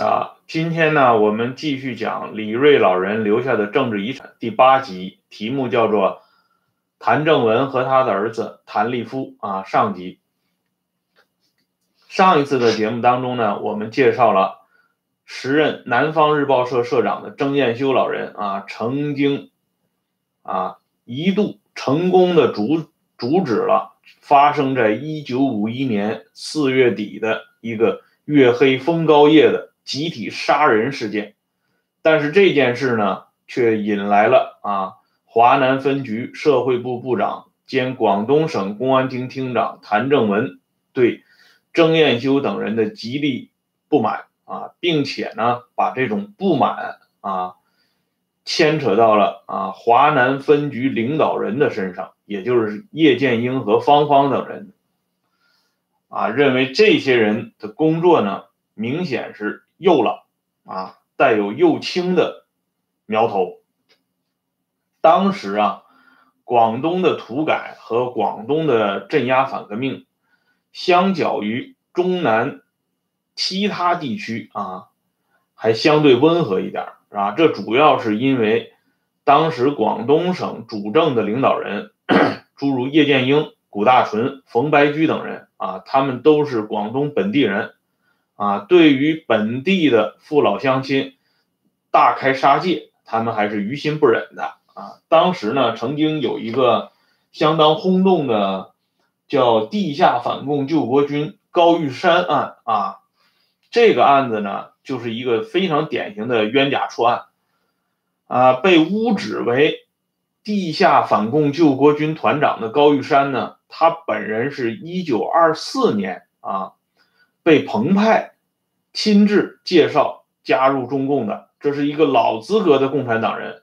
啊，今天呢，我们继续讲李瑞老人留下的政治遗产第八集，题目叫做谭正文和他的儿子谭立夫啊。上集，上一次的节目当中呢，我们介绍了时任南方日报社社长的郑彦修老人啊，曾经啊一度成功的阻阻止了发生在一九五一年四月底的一个月黑风高夜的。集体杀人事件，但是这件事呢，却引来了啊华南分局社会部部长兼广东省公安厅厅长谭正文对曾艳修等人的极力不满啊，并且呢，把这种不满啊牵扯到了啊华南分局领导人的身上，也就是叶剑英和方方等人啊，认为这些人的工作呢，明显是。右了啊，带有右倾的苗头。当时啊，广东的土改和广东的镇压反革命，相较于中南其他地区啊，还相对温和一点啊。这主要是因为当时广东省主政的领导人，诸如叶剑英、谷大纯、冯白驹等人啊，他们都是广东本地人。啊，对于本地的父老乡亲大开杀戒，他们还是于心不忍的啊。当时呢，曾经有一个相当轰动的叫“地下反共救国军”高玉山案啊，这个案子呢，就是一个非常典型的冤假错案啊。被污指为地下反共救国军团长的高玉山呢，他本人是一九二四年啊。被彭湃亲自介绍加入中共的，这是一个老资格的共产党人，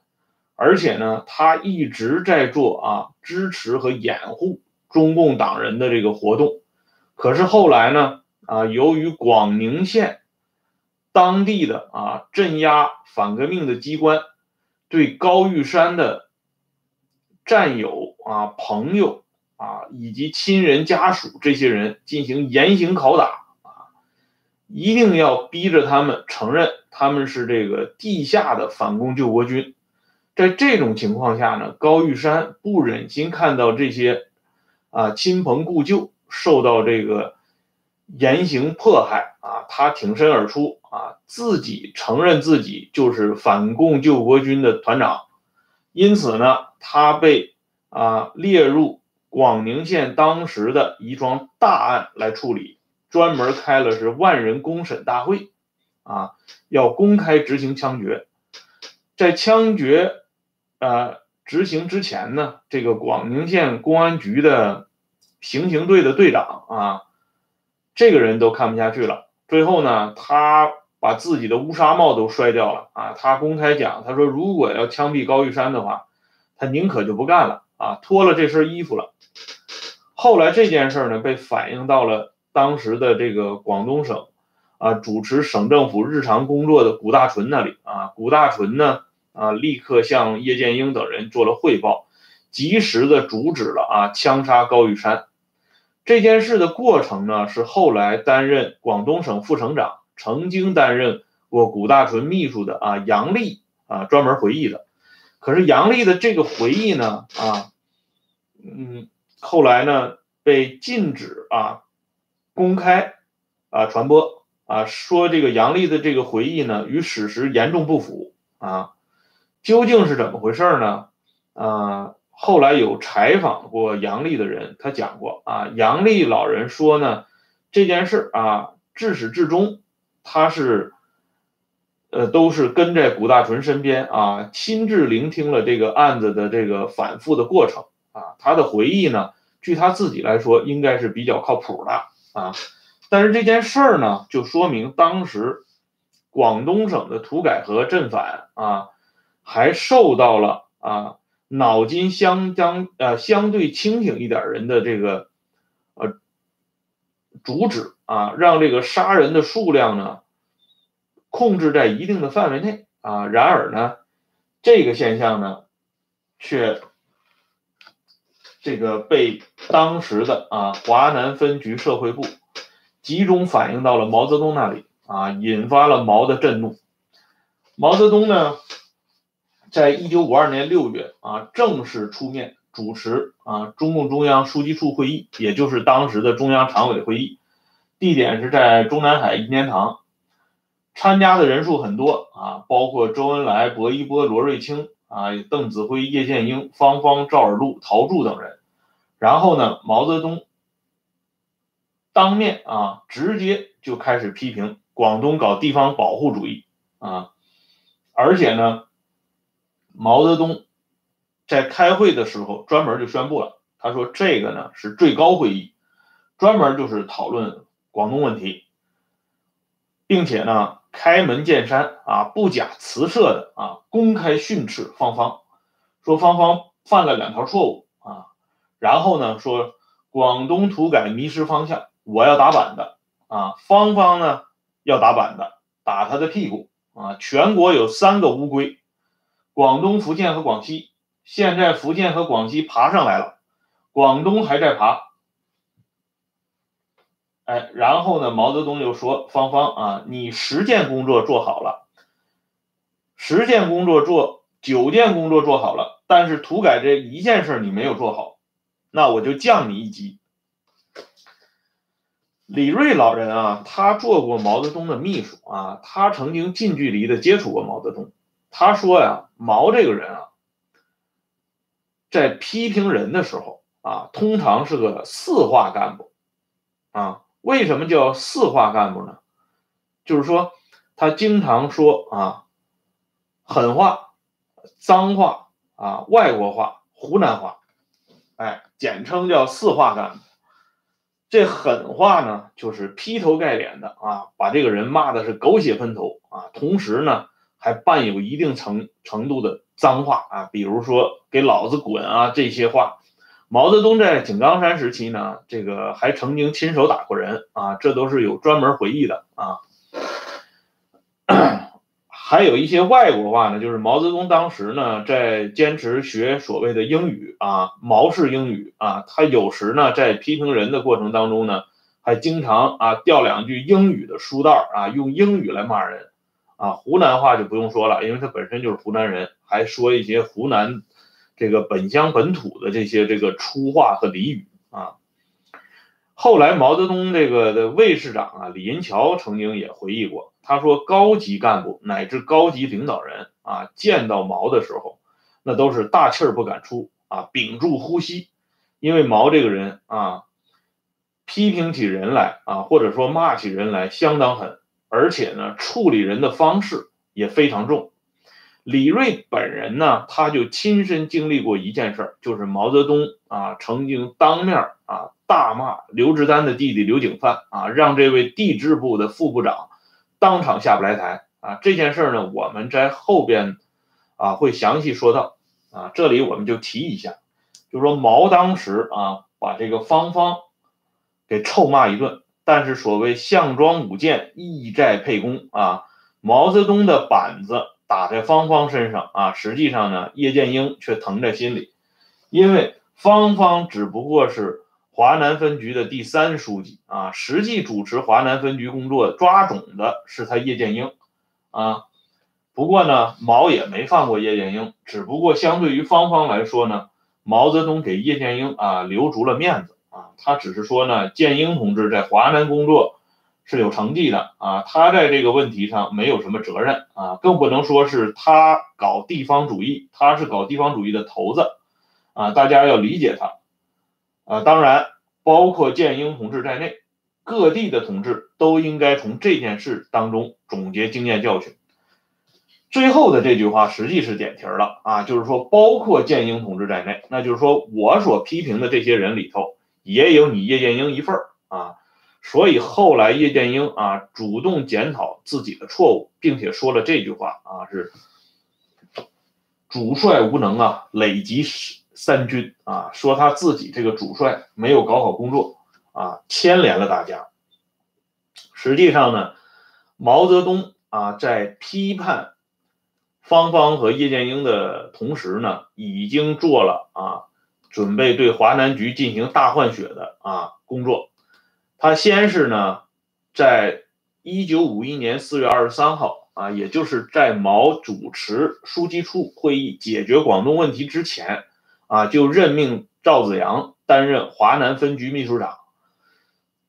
而且呢，他一直在做啊支持和掩护中共党人的这个活动。可是后来呢，啊，由于广宁县当地的啊镇压反革命的机关对高玉山的战友啊、朋友啊以及亲人家属这些人进行严刑拷打。一定要逼着他们承认他们是这个地下的反共救国军，在这种情况下呢，高玉山不忍心看到这些啊亲朋故旧受到这个严刑迫害啊，他挺身而出啊，自己承认自己就是反共救国军的团长，因此呢，他被啊列入广宁县当时的一桩大案来处理。专门开了是万人公审大会，啊，要公开执行枪决。在枪决，呃，执行之前呢，这个广宁县公安局的刑警队的队长啊，这个人都看不下去了。最后呢，他把自己的乌纱帽都摔掉了啊！他公开讲，他说如果要枪毙高玉山的话，他宁可就不干了啊，脱了这身衣服了。后来这件事呢，被反映到了。当时的这个广东省啊，主持省政府日常工作的谷大纯那里啊，谷大纯呢啊，立刻向叶剑英等人做了汇报，及时的阻止了啊枪杀高玉山这件事的过程呢，是后来担任广东省副省长，曾经担任过谷大纯秘书的啊杨丽啊专门回忆的。可是杨丽的这个回忆呢啊，嗯，后来呢被禁止啊。公开啊传播啊说这个杨丽的这个回忆呢与史实严重不符啊，究竟是怎么回事呢？啊，后来有采访过杨丽的人，他讲过啊，杨丽老人说呢，这件事啊至始至终他是呃都是跟在谷大纯身边啊，亲自聆听了这个案子的这个反复的过程啊，他的回忆呢，据他自己来说应该是比较靠谱的。啊，但是这件事儿呢，就说明当时广东省的土改和镇反啊，还受到了啊脑筋相当呃相对清醒一点人的这个呃阻止啊，让这个杀人的数量呢控制在一定的范围内啊。然而呢，这个现象呢，却。这个被当时的啊华南分局社会部集中反映到了毛泽东那里啊，引发了毛的震怒。毛泽东呢，在一九五二年六月啊，正式出面主持啊中共中央书记处会议，也就是当时的中央常委会议，地点是在中南海一年堂，参加的人数很多啊，包括周恩来、薄一波、罗瑞卿啊、邓子恢、叶剑英、方方、赵尔陆、陶铸等人。然后呢，毛泽东当面啊，直接就开始批评广东搞地方保护主义啊。而且呢，毛泽东在开会的时候专门就宣布了，他说这个呢是最高会议，专门就是讨论广东问题，并且呢开门见山啊，不假辞色的啊公开训斥方方，说方方犯了两条错误，然后呢说广东土改迷失方向，我要打板的啊，方方呢要打板的，打他的屁股。啊，全国有三个乌龟，广东、福建和广西。现在福建和广西爬上来了，广东还在爬。哎，然后呢，毛泽东就说：“芳芳啊，你十件工作做好了，十件工作做九件工作做好了，但是土改这一件事你没有做好，那我就降你一级。”李瑞老人啊，他做过毛泽东的秘书啊，他曾经近距离的接触过毛泽东。他说呀，毛这个人啊，在批评人的时候啊，通常是个四化干部啊。为什么叫四化干部呢？就是说他经常说啊，狠话、脏话啊、外国话、湖南话，哎，简称叫四化干部。这狠话呢，就是劈头盖脸的啊，把这个人骂的是狗血喷头啊，同时呢，还伴有一定程程度的脏话啊，比如说“给老子滚”啊这些话。毛泽东在井冈山时期呢，这个还曾经亲手打过人啊，这都是有专门回忆的啊。还有一些外国话呢，就是毛泽东当时呢在坚持学所谓的英语啊，毛式英语啊，他有时呢在批评人的过程当中呢，还经常啊掉两句英语的书袋啊，用英语来骂人啊，湖南话就不用说了，因为他本身就是湖南人，还说一些湖南这个本乡本土的这些这个粗话和俚语啊。后来毛泽东这个的卫士长啊李银桥曾经也回忆过。他说：“高级干部乃至高级领导人啊，见到毛的时候，那都是大气儿不敢出啊，屏住呼吸，因为毛这个人啊，批评起人来啊，或者说骂起人来相当狠，而且呢，处理人的方式也非常重。李瑞本人呢，他就亲身经历过一件事儿，就是毛泽东啊，曾经当面啊大骂刘志丹的弟弟刘景范啊，让这位地质部的副部长。”当场下不来台啊！这件事呢，我们在后边啊会详细说到啊。这里我们就提一下，就说毛当时啊把这个方方给臭骂一顿，但是所谓项庄舞剑，意在沛公啊。毛泽东的板子打在方方身上啊，实际上呢，叶剑英却疼在心里，因为方方只不过是。华南分局的第三书记啊，实际主持华南分局工作抓种的是他叶剑英啊。不过呢，毛也没放过叶剑英，只不过相对于方方来说呢，毛泽东给叶剑英啊留足了面子啊。他只是说呢，剑英同志在华南工作是有成绩的啊，他在这个问题上没有什么责任啊，更不能说是他搞地方主义，他是搞地方主义的头子啊，大家要理解他。啊，当然，包括建英同志在内，各地的同志都应该从这件事当中总结经验教训。最后的这句话实际是点题了啊，就是说，包括建英同志在内，那就是说我所批评的这些人里头，也有你叶剑英一份啊。所以后来叶剑英啊主动检讨自己的错误，并且说了这句话啊，是主帅无能啊，累积三军啊，说他自己这个主帅没有搞好工作啊，牵连了大家。实际上呢，毛泽东啊在批判方方和叶剑英的同时呢，已经做了啊准备对华南局进行大换血的啊工作。他先是呢在一九五一年四月二十三号啊，也就是在毛主持书记处会议解决广东问题之前啊，就任命赵子阳担任华南分局秘书长。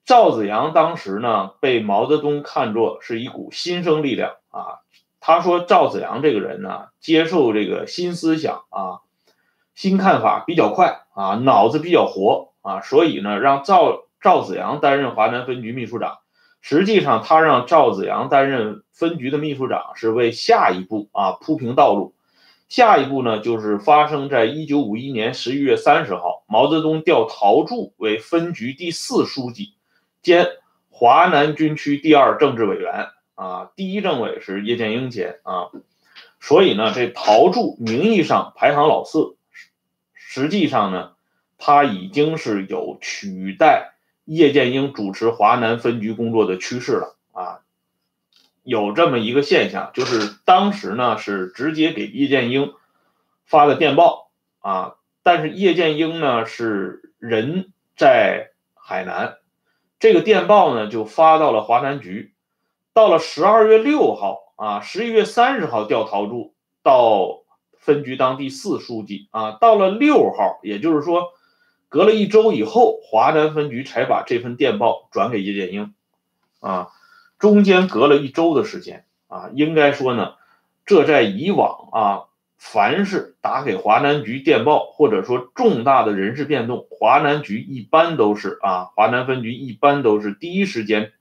赵子阳当时呢，被毛泽东看作是一股新生力量啊。他说赵子阳这个人呢，接受这个新思想啊，新看法比较快啊，脑子比较活啊，所以呢，让赵赵子阳担任华南分局秘书长。实际上，他让赵子阳担任分局的秘书长，是为下一步啊铺平道路。下一步呢，就是发生在一九五一年十一月三十号，毛泽东调陶铸为分局第四书记。兼华南军区第二政治委员啊，第一政委是叶剑英兼啊，所以呢，这陶铸名义上排行老四，实际上呢，他已经是有取代叶剑英主持华南分局工作的趋势了啊，有这么一个现象，就是当时呢是直接给叶剑英发的电报啊，但是叶剑英呢是人在海南。这个电报呢，就发到了华南局。到了十二月六号啊，十一月三十号调陶铸到分局当第四书记啊。到了六号，也就是说，隔了一周以后，华南分局才把这份电报转给叶剑英啊。中间隔了一周的时间啊，应该说呢，这在以往啊。凡是打给华南局电报，或者说重大的人事变动，华南局一般都是啊，华南分局一般都是第一时间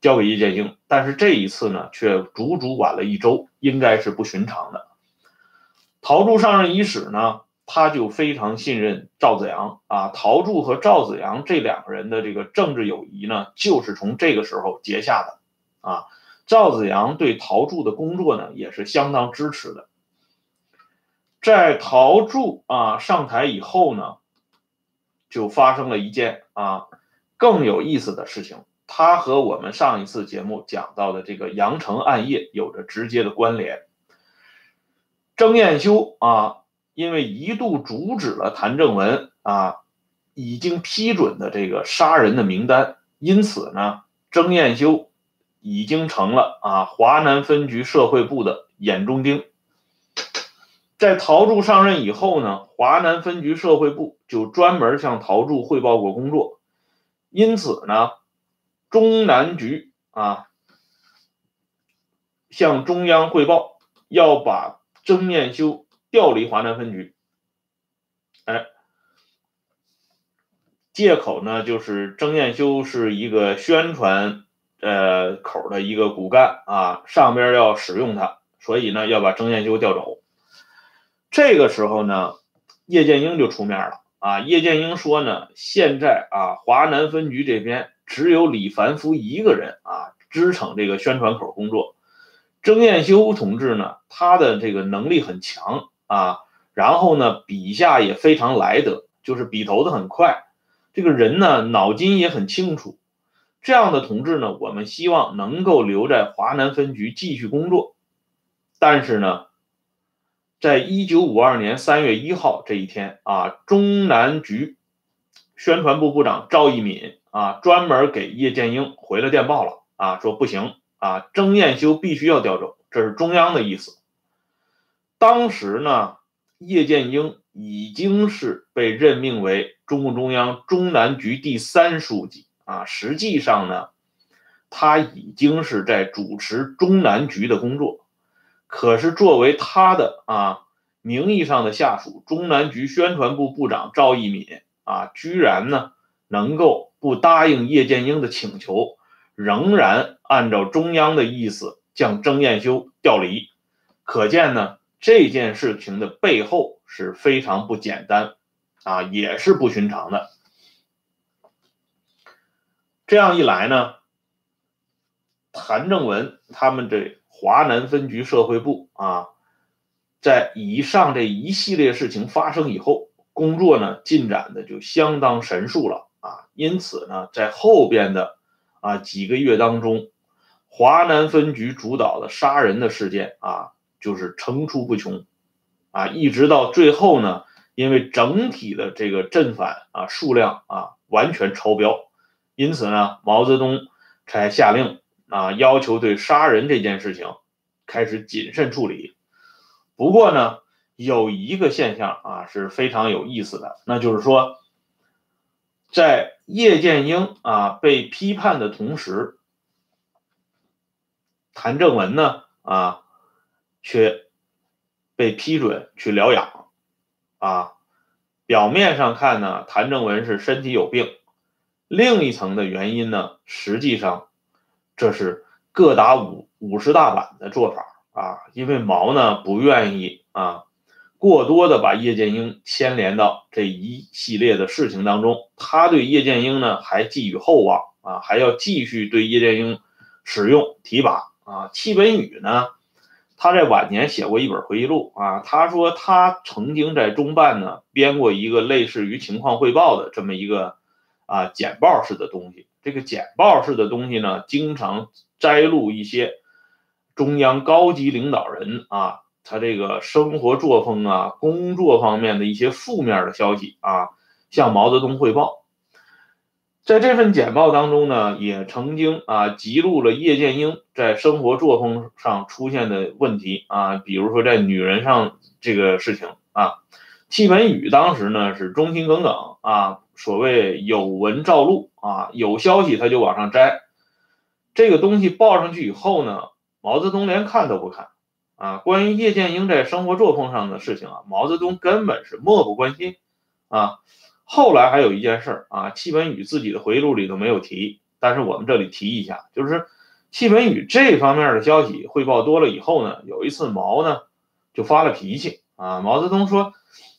交给叶剑英。但是这一次呢，却足足晚了一周，应该是不寻常的。陶铸上任伊始呢，他就非常信任赵子阳啊。陶铸和赵子阳这两个人的这个政治友谊呢，就是从这个时候结下的啊。赵子阳对陶铸的工作呢，也是相当支持的。在陶铸啊上台以后呢，就发生了一件啊更有意思的事情。他和我们上一次节目讲到的这个阳城暗夜有着直接的关联。曾彦修啊，因为一度阻止了谭正文啊已经批准的这个杀人的名单，因此呢，曾彦修已经成了啊华南分局社会部的眼中钉。在陶铸上任以后呢，华南分局社会部就专门向陶铸汇报过工作，因此呢，中南局啊向中央汇报要把曾念修调离华南分局，哎，借口呢就是曾念修是一个宣传呃口的一个骨干啊，上边要使用他，所以呢要把曾念修调走。这个时候呢，叶剑英就出面了啊！叶剑英说呢，现在啊，华南分局这边只有李凡夫一个人啊，支撑这个宣传口工作。郑彦修同志呢，他的这个能力很强啊，然后呢，笔下也非常来得，就是笔头子很快，这个人呢，脑筋也很清楚。这样的同志呢，我们希望能够留在华南分局继续工作，但是呢。在一九五二年三月一号这一天啊，中南局宣传部部长赵一敏啊，专门给叶剑英回了电报了啊，说不行啊，曾彦修必须要调走，这是中央的意思。当时呢，叶剑英已经是被任命为中共中央中南局第三书记啊，实际上呢，他已经是在主持中南局的工作。可是，作为他的啊名义上的下属，中南局宣传部部长赵一敏啊，居然呢能够不答应叶剑英的请求，仍然按照中央的意思将曾彦修调离，可见呢这件事情的背后是非常不简单啊，也是不寻常的。这样一来呢，谭正文他们这。华南分局社会部啊，在以上这一系列事情发生以后，工作呢进展的就相当神速了啊。因此呢，在后边的啊几个月当中，华南分局主导的杀人的事件啊，就是层出不穷啊，一直到最后呢，因为整体的这个镇反啊数量啊完全超标，因此呢，毛泽东才下令啊，要求对杀人这件事情开始谨慎处理。不过呢，有一个现象啊是非常有意思的，那就是说，在叶剑英啊被批判的同时，谭正文呢啊却被批准去疗养啊。表面上看呢，谭正文是身体有病，另一层的原因呢，实际上这是各打五五十大板的做法啊。因为毛呢不愿意啊过多的把叶剑英牵连到这一系列的事情当中，他对叶剑英呢还寄予厚望啊，还要继续对叶剑英使用提拔啊。戚本禹呢？他在晚年写过一本回忆录啊，他说他曾经在中办呢编过一个类似于情况汇报的这么一个啊简报式的东西。这个简报式的东西呢，经常摘录一些中央高级领导人啊他这个生活作风啊、工作方面的一些负面的消息啊，向毛泽东汇报。在这份简报当中呢，也曾经啊记录了叶剑英在生活作风上出现的问题啊，比如说在女人上这个事情啊。戚本禹当时呢是忠心耿耿啊，所谓有文照录啊，有消息他就往上摘。这个东西报上去以后呢，毛泽东连看都不看啊。关于叶剑英在生活作风上的事情啊，毛泽东根本是漠不关心啊。后来还有一件事儿啊，戚本禹自己的回忆录里头没有提，但是我们这里提一下，就是戚本禹这方面的消息汇报多了以后呢，有一次毛呢就发了脾气啊，毛泽东说：“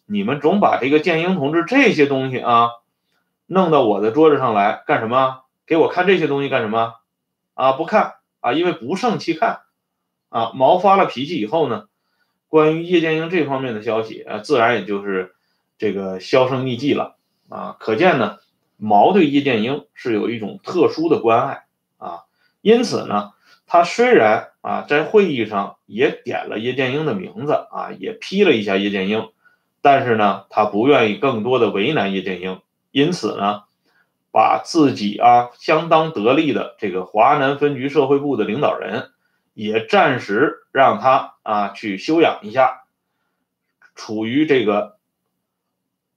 你们总把这个建英同志这些东西啊弄到我的桌子上来干什么？给我看这些东西干什么？啊，不看啊，因为不胜其看啊。”毛发了脾气以后呢，关于叶剑英这方面的消息啊，自然也就是这个销声匿迹了。啊，可见呢，毛对叶剑英是有一种特殊的关爱啊，因此呢，他虽然啊在会议上也点了叶剑英的名字啊，也批了一下叶剑英，但是呢，他不愿意更多的为难叶剑英，因此呢，把自己啊相当得力的这个华南分局社会部的领导人，也暂时让他啊去休养一下，处于这个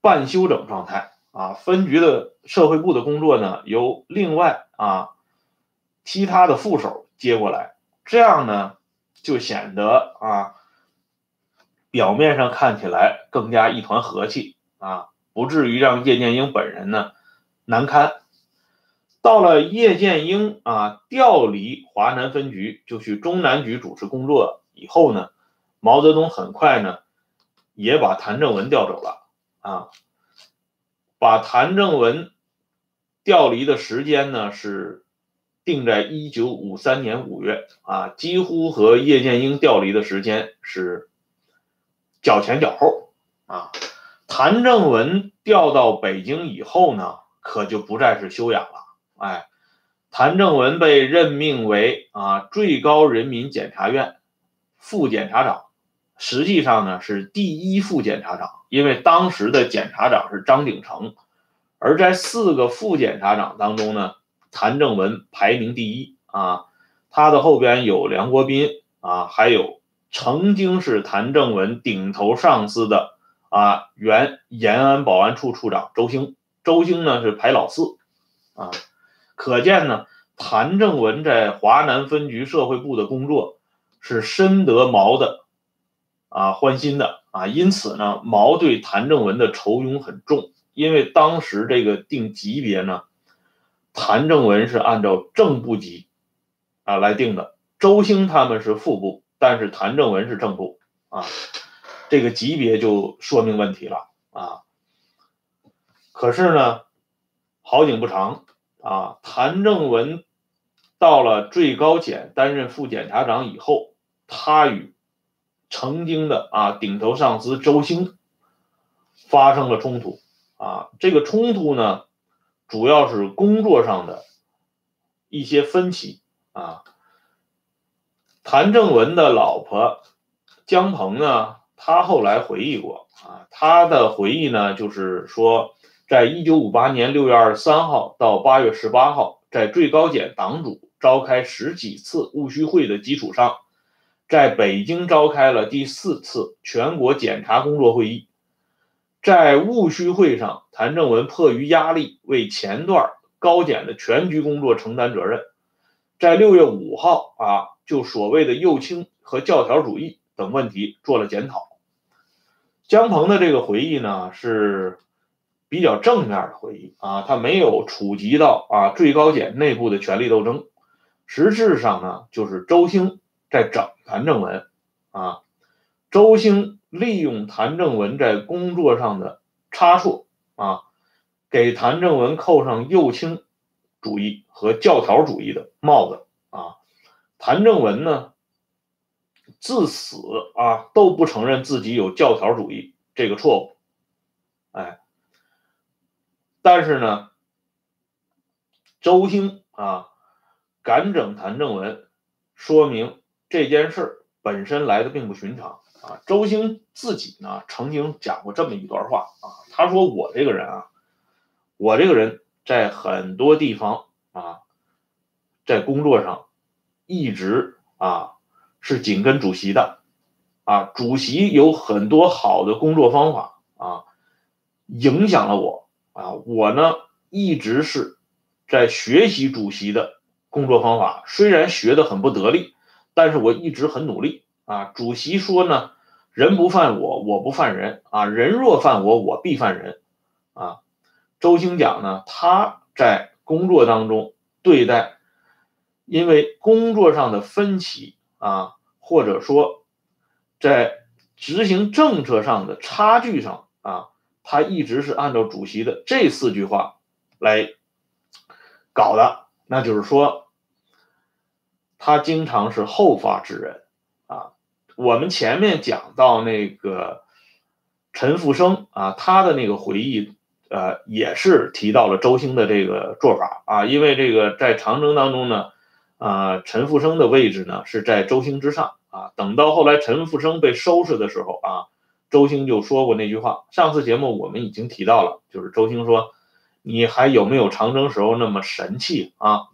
半休整状态。啊，分局的社会部的工作呢，由另外啊其他的副手接过来，这样呢就显得啊表面上看起来更加一团和气啊，不至于让叶剑英本人呢难堪。到了叶剑英啊调离华南分局，就去中南局主持工作以后呢，毛泽东很快呢也把谭正文调走了啊。把谭正文调离的时间呢是定在一九五三年五月啊，几乎和叶剑英调离的时间是脚前脚后啊。谭正文调到北京以后呢，可就不再是休养了，哎，谭正文被任命为啊最高人民检察院副检察长，实际上呢是第一副检察长。因为当时的检察长是张鼎丞，而在四个副检察长当中呢，谭正文排名第一啊，他的后边有梁国斌啊，还有曾经是谭正文顶头上司的啊原延安保安处处长周兴，周兴呢是排老四啊，可见呢，谭正文在华南分局社会部的工作是深得毛的啊欢心的。啊，因此呢，毛对谭正文的仇庸很重，因为当时这个定级别呢，谭正文是按照正部级啊来定的，周兴他们是副部，但是谭正文是正部啊，这个级别就说明问题了啊。可是呢，好景不长啊，谭正文到了最高检担任副检察长以后，他与曾经的啊顶头上司周兴发生了冲突啊，这个冲突呢，主要是工作上的一些分歧啊。谭正文的老婆江鹏呢，他后来回忆过啊，他的回忆呢，就是说，在一九五八年六月二十三号到八月十八号，在最高检党组召开十几次务虚会的基础上，在北京召开了第四次全国检查工作会议。在务虚会上，谭正文迫于压力，为前段高检的全局工作承担责任。在六月五号啊，就所谓的右倾和教条主义等问题做了检讨。姜鹏的这个回忆呢，是比较正面的回忆啊，他没有触及到啊最高检内部的权力斗争。实质上呢，就是周兴在整谭正文啊，周兴。利用谭正文在工作上的差错啊，给谭正文扣上右倾主义和教条主义的帽子啊。谭正文呢，自死啊都不承认自己有教条主义这个错误，哎，但是呢，周兴啊敢整谭正文，说明这件事本身来的并不寻常。啊，周星自己呢曾经讲过这么一段话啊，他说我这个人啊，我这个人在很多地方啊，在工作上一直啊是紧跟主席的啊，主席有很多好的工作方法啊，影响了我啊，我呢一直是在学习主席的工作方法，虽然学的很不得力，但是我一直很努力。啊，主席说呢，人不犯我，我不犯人啊，人若犯我，我必犯人啊。周兴讲呢，他在工作当中对待，因为工作上的分歧啊，或者说在执行政策上的差距上啊，他一直是按照主席的这四句话来搞的，那就是说，他经常是后发制人。啊我们前面讲到那个陈复生啊，他的那个回忆，呃，也是提到了周兴的这个做法啊，因为这个在长征当中呢，啊，陈复生的位置呢是在周兴之上啊。等到后来陈复生被收拾的时候啊，周兴就说过那句话。上次节目我们已经提到了，就是周兴说：“你还有没有长征时候那么神气啊？”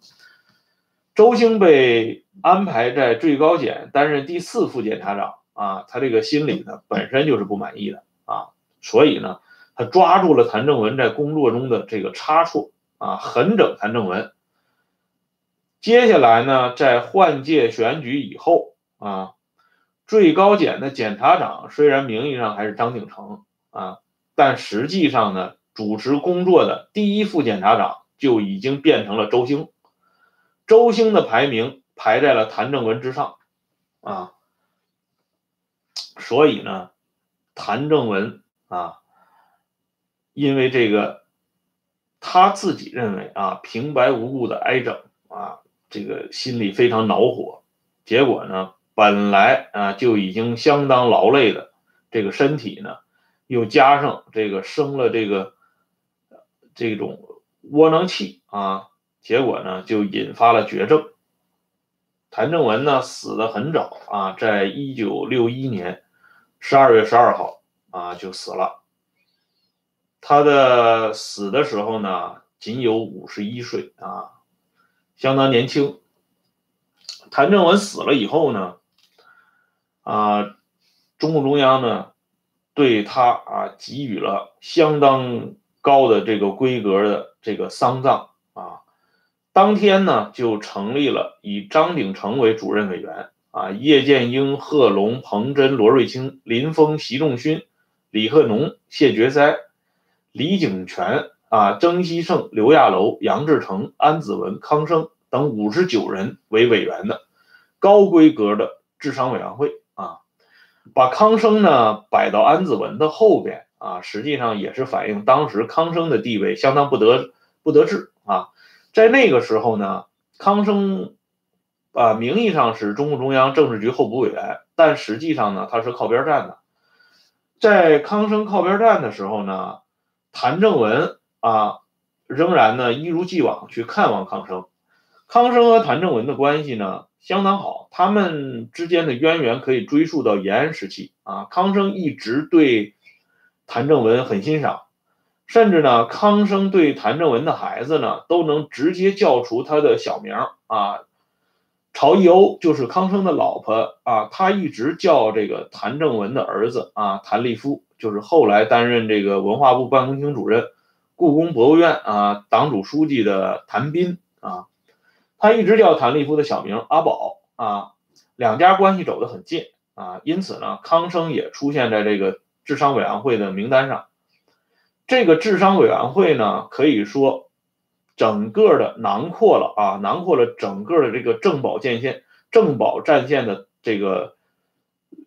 周兴被。安排在最高检担任第四副检察长啊，他这个心里呢本身就是不满意的啊，所以呢，他抓住了谭正文在工作中的这个差错啊，狠整谭正文。接下来呢，在换届选举以后啊，最高检的检察长虽然名义上还是张景成啊，但实际上呢，主持工作的第一副检察长就已经变成了周兴，周兴的排名。排在了谭正文之上，啊，所以呢，谭正文啊，因为这个他自己认为啊，平白无故的挨整啊，这个心里非常恼火。结果呢，本来啊就已经相当劳累的这个身体呢，又加上这个生了这个这种窝囊气啊，结果呢就引发了绝症。谭正文呢死的很早啊，在一九六一年十二月十二号啊就死了。他的死的时候呢仅有五十一岁啊，相当年轻。谭正文死了以后呢，啊，中共中央呢对他啊给予了相当高的这个规格的这个丧葬。当天呢，就成立了以张鼎丞为主任委员啊，叶剑英、贺龙、彭真、罗瑞卿、林峰、习仲勋、李贺农、谢觉哉、李景泉啊、曾希圣、刘亚楼、杨志成、安子文、康生等五十九人为委员的高规格的治商委员会啊，把康生呢摆到安子文的后边啊，实际上也是反映当时康生的地位相当不得不得志啊。在那个时候呢，康生啊，名义上是中共中央政治局候补委员，但实际上呢，他是靠边站的。在康生靠边站的时候呢，谭正文啊，仍然呢一如既往去看望康生。康生和谭正文的关系呢相当好，他们之间的渊源可以追溯到延安时期啊。康生一直对谭正文很欣赏。甚至呢，康生对谭正文的孩子呢，都能直接叫出他的小名啊，曹义欧就是康生的老婆啊，他一直叫这个谭正文的儿子啊，谭立夫，就是后来担任这个文化部办公厅主任、故宫博物院啊党组书记的谭斌啊，他一直叫谭立夫的小名阿宝啊，两家关系走得很近啊，因此呢，康生也出现在这个治商委员会的名单上。这个智商委员会呢，可以说。整个的囊括了啊，囊括了整个的这个政保战线、政保战线的这个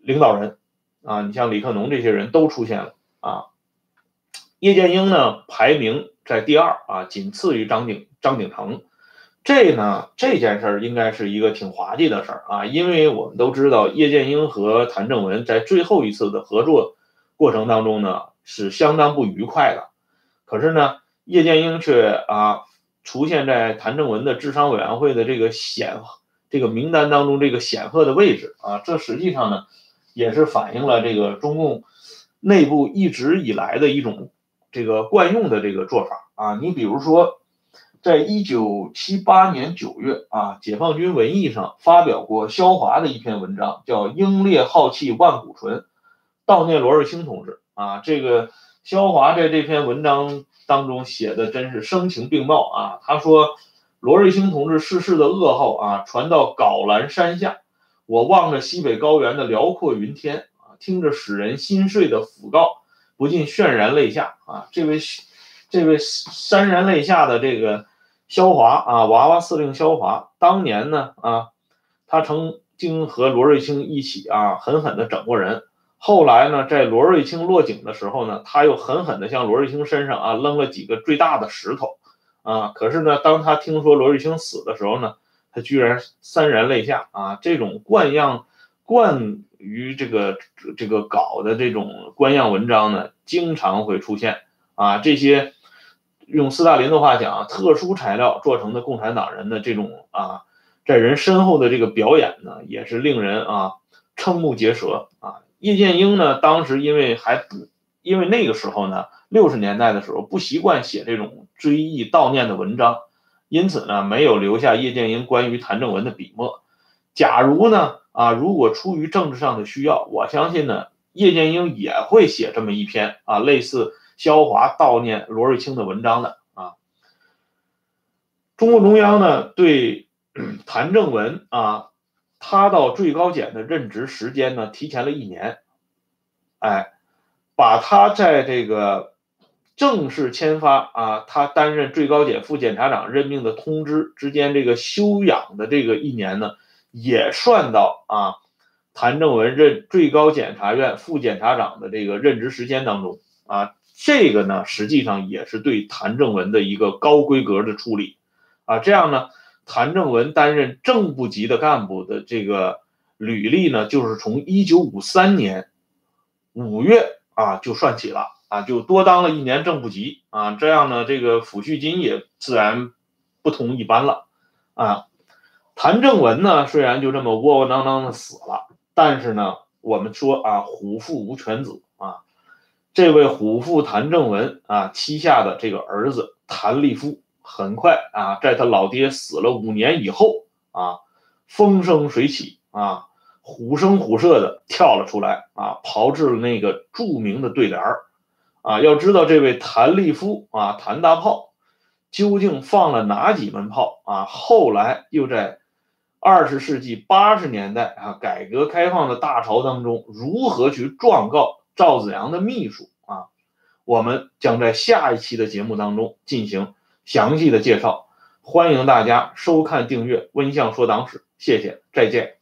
领导人啊，你像李克农这些人都出现了啊。叶剑英呢排名在第二啊，仅次于张鼎张鼎丞。这呢这件事儿应该是一个挺滑稽的事儿啊，因为我们都知道叶剑英和谭正文在最后一次的合作过程当中呢是相当不愉快的，可是呢叶剑英却啊。出现在谭正文的智商委员会的这个显这个名单当中，这个显赫的位置啊，这实际上呢，也是反映了这个中共内部一直以来的一种这个惯用的这个做法啊。你比如说，在一九七八年九月啊，解放军文艺上发表过肖华的一篇文章，叫《英烈浩气万古存》，悼念罗瑞卿同志啊。这个萧华在这篇文章。当中写的真是声情并茂啊！他说，罗瑞卿同志逝世的噩耗啊，传到皋兰山下，我望着西北高原的辽阔云天啊，听着使人心碎的讣告，不禁潸然泪下啊！这位，这位潸然泪下的这个萧华啊，娃娃司令萧华，当年呢啊，他曾经和罗瑞卿一起啊，狠狠地整过人。后来呢，在罗瑞卿落井的时候呢，他又狠狠地向罗瑞卿身上啊扔了几个最大的石头，啊，可是呢，当他听说罗瑞卿死的时候呢，他居然潸然泪下啊！这种惯样、惯于这个这个搞的这种官样文章呢，经常会出现啊。这些用斯大林的话讲，特殊材料做成的共产党人的这种啊，在人身后的这个表演呢，也是令人啊瞠目结舌啊。叶剑英呢，当时因为还不，因为那个时候呢，六十年代的时候不习惯写这种追忆悼念的文章，因此呢，没有留下叶剑英关于谭正文的笔墨。假如呢，啊，如果出于政治上的需要，我相信呢，叶剑英也会写这么一篇啊，类似萧华悼念罗瑞卿的文章的啊。中共中央呢，对 谭正文啊。他到最高检的任职时间呢，提前了一年，哎，把他在这个正式签发啊，他担任最高检副检察长任命的通知之间这个休养的这个一年呢，也算到啊，谭正文任最高检察院副检察长的这个任职时间当中啊，这个呢，实际上也是对谭正文的一个高规格的处理啊，这样呢。谭正文担任正部级的干部的这个履历呢，就是从一九五三年五月啊就算起了啊，就多当了一年正部级啊，这样呢，这个抚恤金也自然不同一般了啊。谭正文呢，虽然就这么窝窝囊囊的死了，但是呢，我们说啊，虎父无犬子啊，这位虎父谭正文啊膝下的这个儿子谭立夫。很快啊，在他老爹死了五年以后啊，风生水起啊，虎声虎射的跳了出来啊，炮制了那个著名的对联儿啊。要知道这位谭立夫啊，谭大炮究竟放了哪几门炮啊？后来又在二十世纪八十年代啊，改革开放的大潮当中，如何去状告赵子阳的秘书啊？我们将在下一期的节目当中进行。详细的介绍，欢迎大家收看订阅《温相说党史》，谢谢，再见。